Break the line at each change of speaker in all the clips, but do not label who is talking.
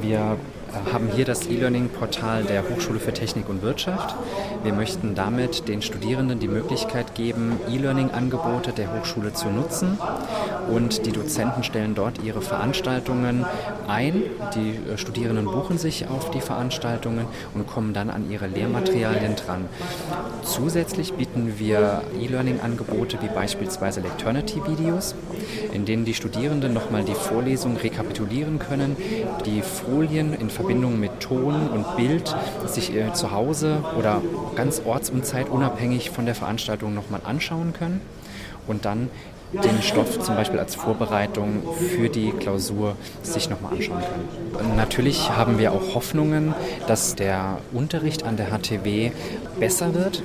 Wir haben hier das E-Learning-Portal der Hochschule für Technik und Wirtschaft. Wir möchten damit den Studierenden die Möglichkeit geben, E-Learning-Angebote der Hochschule zu nutzen. Und die Dozenten stellen dort ihre Veranstaltungen ein. Die äh, Studierenden buchen sich auf die Veranstaltungen und kommen dann an ihre Lehrmaterialien dran. Zusätzlich bieten wir E-Learning-Angebote wie beispielsweise Lecternity-Videos, in denen die Studierenden nochmal die Vorlesung rekapitulieren können, die Folien in Verbindung mit Ton und Bild sich äh, zu Hause oder ganz orts- und zeitunabhängig von der Veranstaltung nochmal anschauen können und dann den Stoff zum Beispiel als Vorbereitung für die Klausur sich nochmal anschauen können. Natürlich haben wir auch Hoffnungen, dass der Unterricht an der HTW besser wird,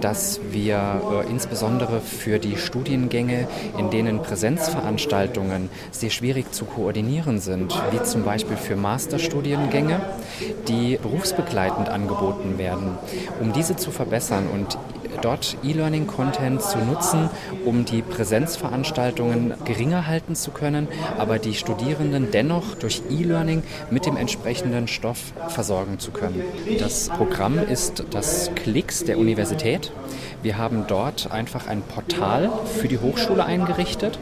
dass wir äh, insbesondere für die Studiengänge, in denen Präsenzveranstaltungen sehr schwierig zu koordinieren sind, wie zum Beispiel für Masterstudiengänge, die berufsbegleitend angeboten werden, um diese zu verbessern und dort E-Learning-Content zu nutzen, um die Präsenzveranstaltungen geringer halten zu können, aber die Studierenden dennoch durch E-Learning mit dem entsprechenden Stoff versorgen zu können. Das Programm ist das Klicks der Universität. Wir haben dort einfach ein Portal für die Hochschule eingerichtet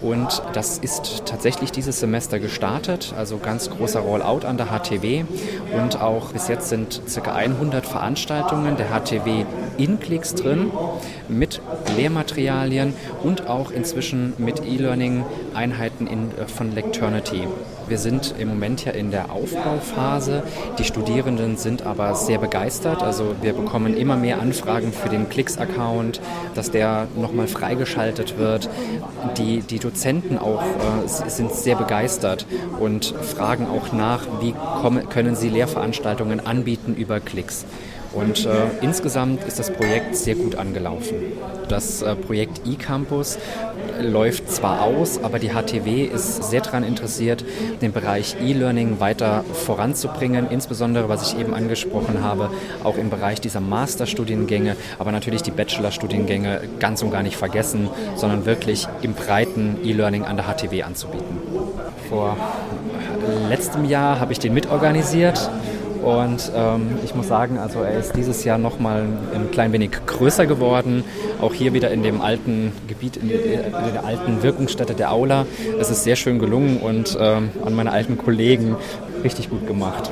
und das ist tatsächlich dieses Semester gestartet, also ganz großer Rollout an der HTW. Und auch bis jetzt sind ca. 100 Veranstaltungen der HTW in Klicks drin, mit Lehrmaterialien und auch inzwischen mit E-Learning-Einheiten äh, von Lecternity. Wir sind im Moment ja in der Aufbauphase. Die Studierenden sind aber sehr begeistert. Also wir bekommen immer mehr Anfragen für den Klicks-Account, dass der nochmal freigeschaltet wird. Die, die Dozenten auch äh, sind sehr begeistert und fragen auch nach, wie kommen, können sie Lehrveranstaltungen anbieten über Klicks. Und äh, insgesamt ist das Projekt sehr gut angelaufen. Das äh, Projekt eCampus läuft zwar aus, aber die HTW ist sehr daran interessiert, den Bereich E-Learning weiter voranzubringen, insbesondere, was ich eben angesprochen habe, auch im Bereich dieser Masterstudiengänge, aber natürlich die Bachelorstudiengänge ganz und gar nicht vergessen, sondern wirklich im breiten E-Learning an der HTW anzubieten. Vor letztem Jahr habe ich den mitorganisiert und ähm, ich muss sagen, also er ist dieses Jahr nochmal ein klein wenig größer geworden. Auch hier wieder in dem alten Gebiet, in der alten Wirkungsstätte der Aula. Es ist sehr schön gelungen und ähm, an meine alten Kollegen richtig gut gemacht.